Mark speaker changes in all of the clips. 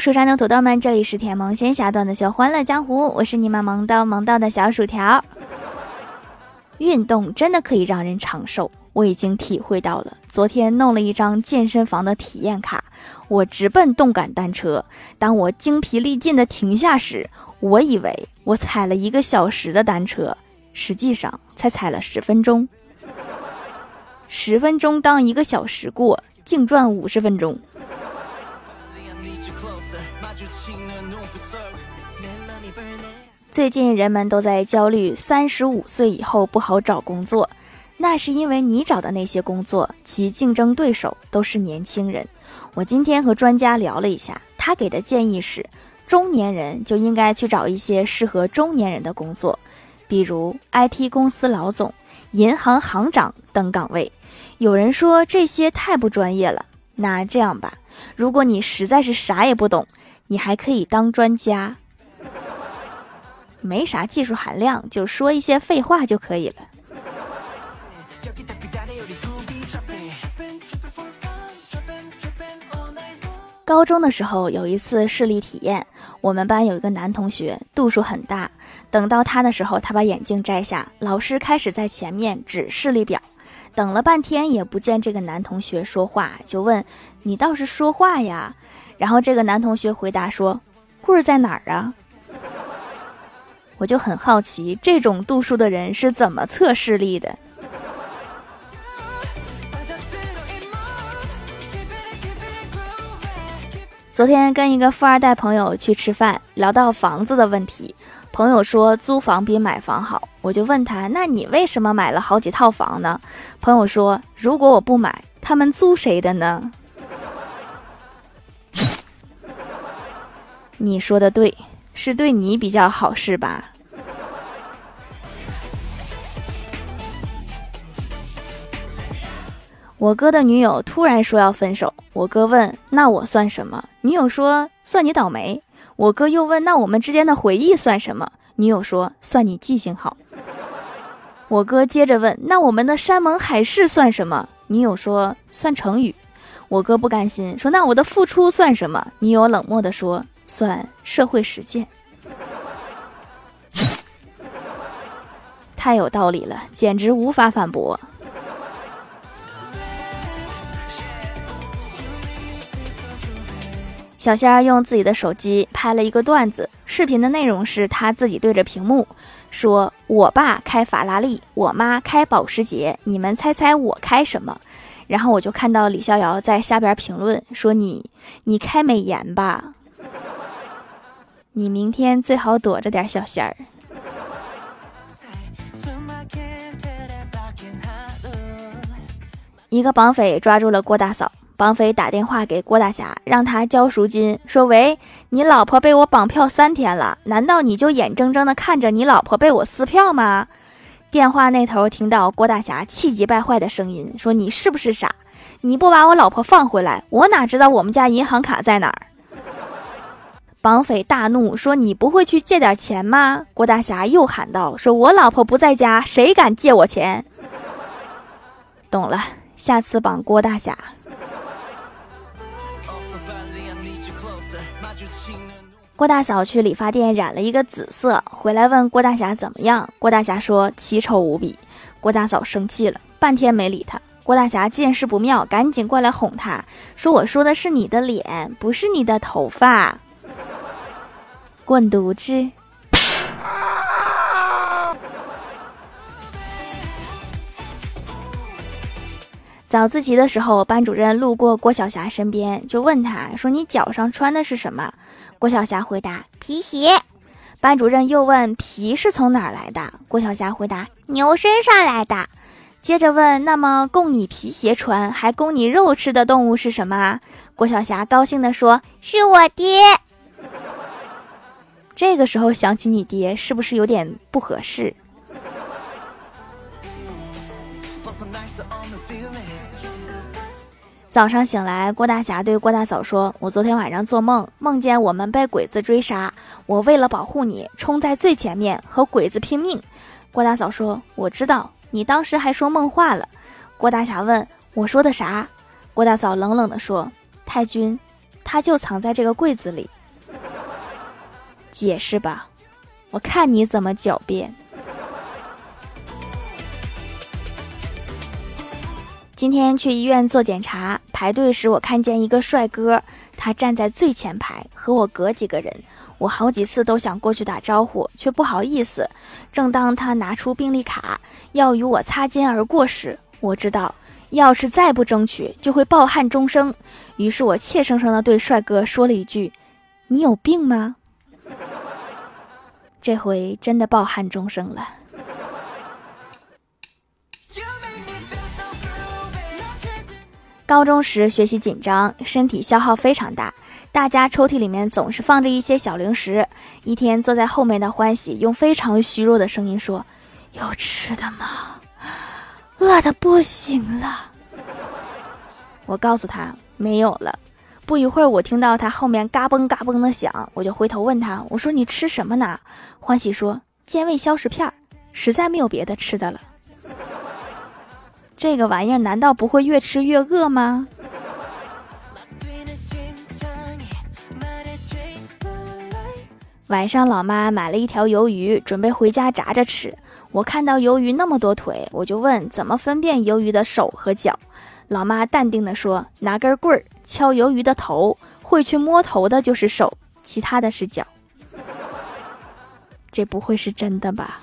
Speaker 1: 蜀山的土豆们，这里是甜萌仙侠段子秀《欢乐江湖》，我是你们萌到萌到的小薯条。运动真的可以让人长寿，我已经体会到了。昨天弄了一张健身房的体验卡，我直奔动感单车。当我精疲力尽的停下时，我以为我踩了一个小时的单车，实际上才踩了十分钟。十分钟当一个小时过，净赚五十分钟。最近人们都在焦虑三十五岁以后不好找工作，那是因为你找的那些工作，其竞争对手都是年轻人。我今天和专家聊了一下，他给的建议是，中年人就应该去找一些适合中年人的工作，比如 IT 公司老总、银行行长等岗位。有人说这些太不专业了，那这样吧，如果你实在是啥也不懂，你还可以当专家。没啥技术含量，就说一些废话就可以了。高中的时候有一次视力体验，我们班有一个男同学度数很大，等到他的时候，他把眼镜摘下，老师开始在前面指视力表，等了半天也不见这个男同学说话，就问你倒是说话呀。然后这个男同学回答说：“棍儿在哪儿啊？”我就很好奇，这种度数的人是怎么测视力的？昨天跟一个富二代朋友去吃饭，聊到房子的问题，朋友说租房比买房好，我就问他，那你为什么买了好几套房呢？朋友说，如果我不买，他们租谁的呢？你说的对。是对你比较好是吧？我哥的女友突然说要分手，我哥问：“那我算什么？”女友说：“算你倒霉。”我哥又问：“那我们之间的回忆算什么？”女友说：“算你记性好。”我哥接着问：“那我们的山盟海誓算什么？”女友说：“算成语。”我哥不甘心说：“那我的付出算什么？”女友冷漠的说。算社会实践，太有道理了，简直无法反驳。小仙儿用自己的手机拍了一个段子，视频的内容是他自己对着屏幕说：“我爸开法拉利，我妈开保时捷，你们猜猜我开什么？”然后我就看到李逍遥在下边评论说：“你你开美颜吧。”你明天最好躲着点小仙儿。一个绑匪抓住了郭大嫂，绑匪打电话给郭大侠，让他交赎金，说：“喂，你老婆被我绑票三天了，难道你就眼睁睁的看着你老婆被我撕票吗？”电话那头听到郭大侠气急败坏的声音，说：“你是不是傻？你不把我老婆放回来，我哪知道我们家银行卡在哪儿？”绑匪大怒，说：“你不会去借点钱吗？”郭大侠又喊道：“说我老婆不在家，谁敢借我钱？”懂了，下次绑郭大侠。郭大嫂去理发店染了一个紫色，回来问郭大侠怎么样。郭大侠说：“奇丑无比。”郭大嫂生气了，半天没理他。郭大侠见势不妙，赶紧过来哄他，说：“我说的是你的脸，不是你的头发。”滚犊子！早自习的时候，班主任路过郭晓霞身边，就问她说：“你脚上穿的是什么？”郭晓霞回答：“皮鞋。”班主任又问：“皮是从哪儿来的？”郭晓霞回答：“牛身上来的。”接着问：“那么供你皮鞋穿，还供你肉吃的动物是什么？”郭晓霞高兴地说：“是我爹。”这个时候想起你爹，是不是有点不合适？早上醒来，郭大侠对郭大嫂说：“我昨天晚上做梦，梦见我们被鬼子追杀，我为了保护你，冲在最前面和鬼子拼命。”郭大嫂说：“我知道，你当时还说梦话了。”郭大侠问：“我说的啥？”郭大嫂冷冷地说：“太君。”他就藏在这个柜子里。解释吧，我看你怎么狡辩。今天去医院做检查，排队时我看见一个帅哥，他站在最前排，和我隔几个人。我好几次都想过去打招呼，却不好意思。正当他拿出病历卡要与我擦肩而过时，我知道，要是再不争取，就会抱憾终生。于是我怯生生地对帅哥说了一句：“你有病吗？”这回真的抱憾终生了。高中时学习紧张，身体消耗非常大，大家抽屉里面总是放着一些小零食。一天，坐在后面的欢喜用非常虚弱的声音说：“有吃的吗？饿的不行了。”我告诉他没有了。不一会儿，我听到他后面嘎嘣嘎嘣的响，我就回头问他：“我说你吃什么呢？”欢喜说：“健胃消食片，实在没有别的吃的了。”这个玩意儿难道不会越吃越饿吗？晚上，老妈买了一条鱿鱼，准备回家炸着吃。我看到鱿鱼那么多腿，我就问怎么分辨鱿鱼的手和脚。老妈淡定地说：“拿根棍儿敲鱿鱼的头，会去摸头的就是手，其他的是脚。”这不会是真的吧？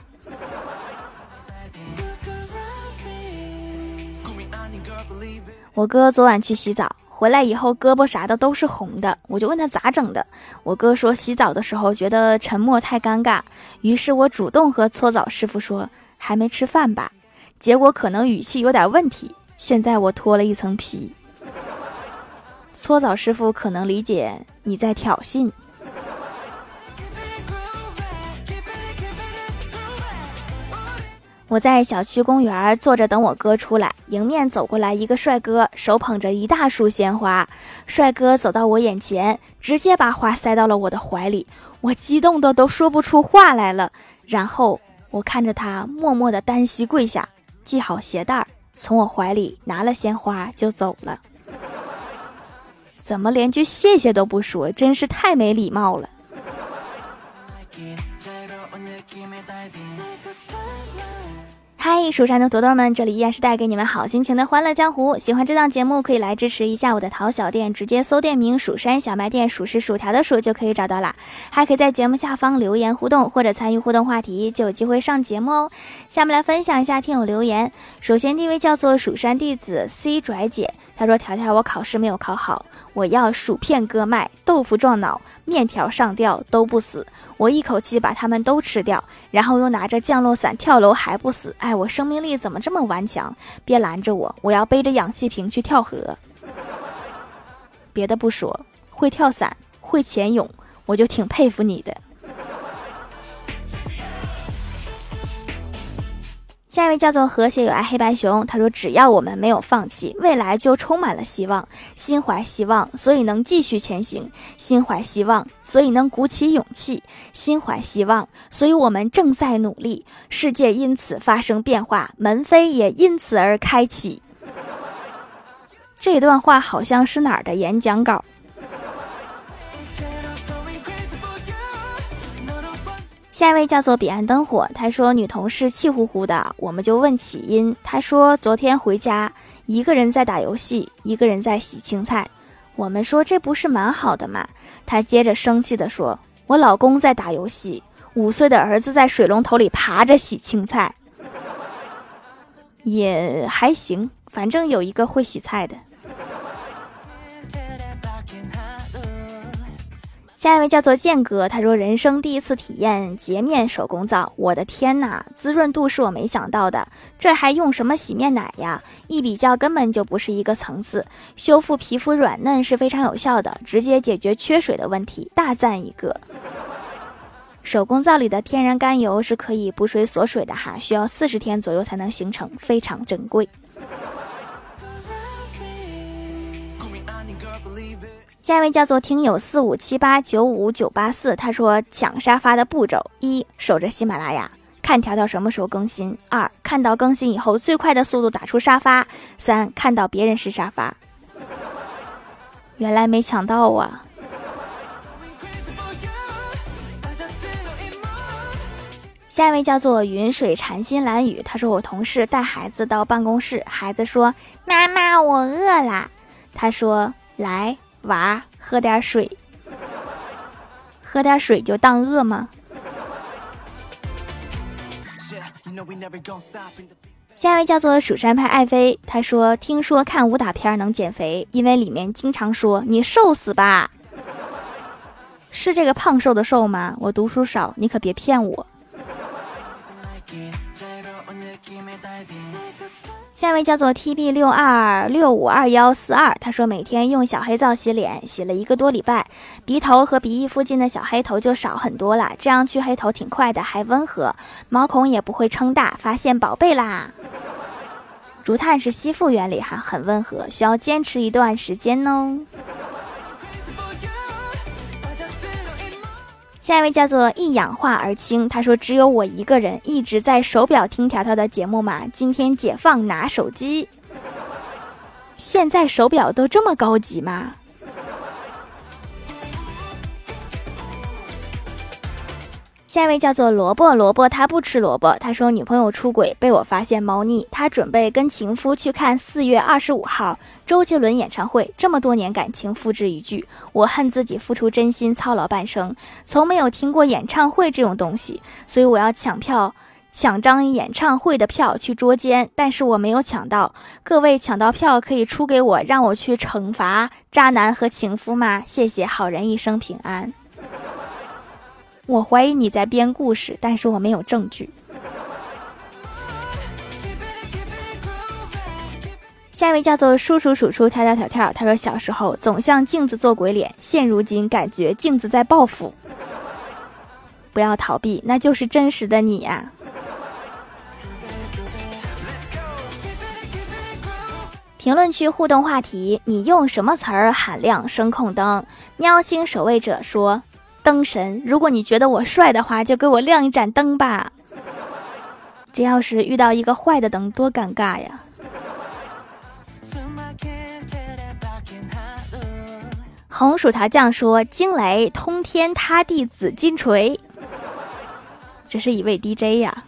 Speaker 1: 我哥昨晚去洗澡，回来以后胳膊啥的都是红的，我就问他咋整的。我哥说洗澡的时候觉得沉默太尴尬，于是我主动和搓澡师傅说还没吃饭吧，结果可能语气有点问题。现在我脱了一层皮，搓澡师傅可能理解你在挑衅。我在小区公园坐着等我哥出来，迎面走过来一个帅哥，手捧着一大束鲜花。帅哥走到我眼前，直接把花塞到了我的怀里，我激动的都说不出话来了。然后我看着他默默的单膝跪下，系好鞋带儿，从我怀里拿了鲜花就走了。怎么连句谢谢都不说，真是太没礼貌了。on give me like a spotlight 嗨，蜀山的土豆们，这里依然是带给你们好心情的欢乐江湖。喜欢这档节目，可以来支持一下我的淘小店，直接搜店名“蜀山小卖店”，数是薯条的数就可以找到啦。还可以在节目下方留言互动，或者参与互动话题，就有机会上节目哦。下面来分享一下听友留言。首先，第一位叫做蜀山弟子 C 拽姐，他说：“条条，我考试没有考好，我要薯片割脉，豆腐撞脑，面条上吊都不死，我一口气把它们都吃掉，然后又拿着降落伞跳楼还不死。哎。”我生命力怎么这么顽强？别拦着我，我要背着氧气瓶去跳河。别的不说，会跳伞，会潜泳，我就挺佩服你的。下一位叫做和谐有爱黑白熊，他说：“只要我们没有放弃，未来就充满了希望。心怀希望，所以能继续前行；心怀希望，所以能鼓起勇气；心怀希望，所以我们正在努力。世界因此发生变化，门扉也因此而开启。”这段话好像是哪儿的演讲稿？下一位叫做彼岸灯火，他说女同事气呼呼的，我们就问起因，他说昨天回家，一个人在打游戏，一个人在洗青菜。我们说这不是蛮好的吗？他接着生气的说，我老公在打游戏，五岁的儿子在水龙头里爬着洗青菜，也还行，反正有一个会洗菜的。下一位叫做剑哥，他说人生第一次体验洁面手工皂，我的天哪，滋润度是我没想到的，这还用什么洗面奶呀？一比较根本就不是一个层次，修复皮肤软嫩是非常有效的，直接解决缺水的问题，大赞一个。手工皂里的天然甘油是可以补水锁水的哈，需要四十天左右才能形成，非常珍贵。下一位叫做听友四五七八九五九八四，他说抢沙发的步骤：一、守着喜马拉雅，看条条什么时候更新；二、看到更新以后最快的速度打出沙发；三、看到别人是沙发。原来没抢到啊！下一位叫做云水禅心蓝雨，他说我同事带孩子到办公室，孩子说：“妈妈，我饿了。”他说：“来，娃，喝点水，喝点水就当饿吗？”下一位叫做蜀山派爱妃，他说：“听说看武打片能减肥，因为里面经常说你瘦死吧，是这个胖瘦的瘦吗？我读书少，你可别骗我。”下一位叫做 T B 六二六五二幺四二，他说每天用小黑皂洗脸，洗了一个多礼拜，鼻头和鼻翼附近的小黑头就少很多了。这样去黑头挺快的，还温和，毛孔也不会撑大。发现宝贝啦！竹炭是吸附原理，哈，很温和，需要坚持一段时间哦。下一位叫做一氧化而清，他说：“只有我一个人一直在手表听条条的节目嘛，今天解放拿手机。现在手表都这么高级吗？”下一位叫做萝卜萝卜，他不吃萝卜。他说女朋友出轨被我发现猫腻，他准备跟情夫去看四月二十五号周杰伦演唱会。这么多年感情付之一炬，我恨自己付出真心操劳半生，从没有听过演唱会这种东西，所以我要抢票抢张演唱会的票去捉奸，但是我没有抢到。各位抢到票可以出给我，让我去惩罚渣男和情夫吗？谢谢，好人一生平安。我怀疑你在编故事，但是我没有证据。下一位叫做叔叔数出跳跳跳跳，他说小时候总向镜子做鬼脸，现如今感觉镜子在报复。不要逃避，那就是真实的你呀。评论区互动话题：你用什么词儿喊亮声控灯？喵星守卫者说。灯神，如果你觉得我帅的话，就给我亮一盏灯吧。这要是遇到一个坏的灯，多尴尬呀！红薯条酱说：“惊雷通天塌地紫金锤。”这是一位 DJ 呀。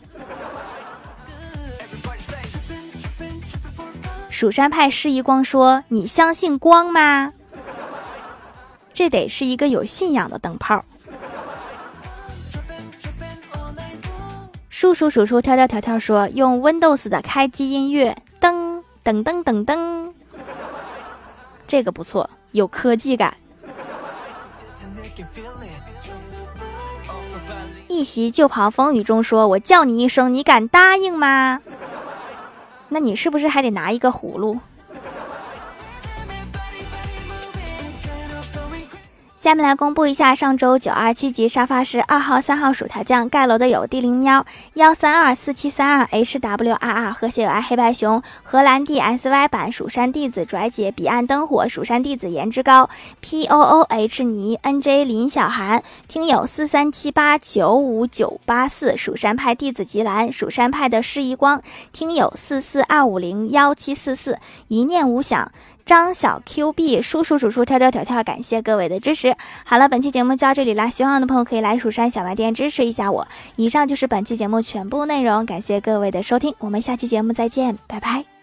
Speaker 1: 蜀山派施一光说：“你相信光吗？”这得是一个有信仰的灯泡。叔叔叔叔跳跳跳跳说：“用 Windows 的开机音乐，噔噔噔噔噔，这个不错，有科技感。”一袭旧袍风雨中说：“我叫你一声，你敢答应吗？那你是不是还得拿一个葫芦？”下面来公布一下上周九二七级沙发是二号、三号薯条酱盖楼的有地灵喵幺三二四七三二 h w r r 和谐有爱黑白熊荷兰 dsy 版蜀山弟子拽姐彼岸灯火蜀山弟子颜值高 p o o h 尼 n j 林小涵听友四三七八九五九八四蜀山派弟子吉兰蜀山派的施一光听友四四二五零幺七四四一念无想。张小 Q 币叔叔叔叔跳跳跳跳，感谢各位的支持。好了，本期节目就到这里啦，喜欢我的朋友可以来蜀山小卖店支持一下我。以上就是本期节目全部内容，感谢各位的收听，我们下期节目再见，拜拜。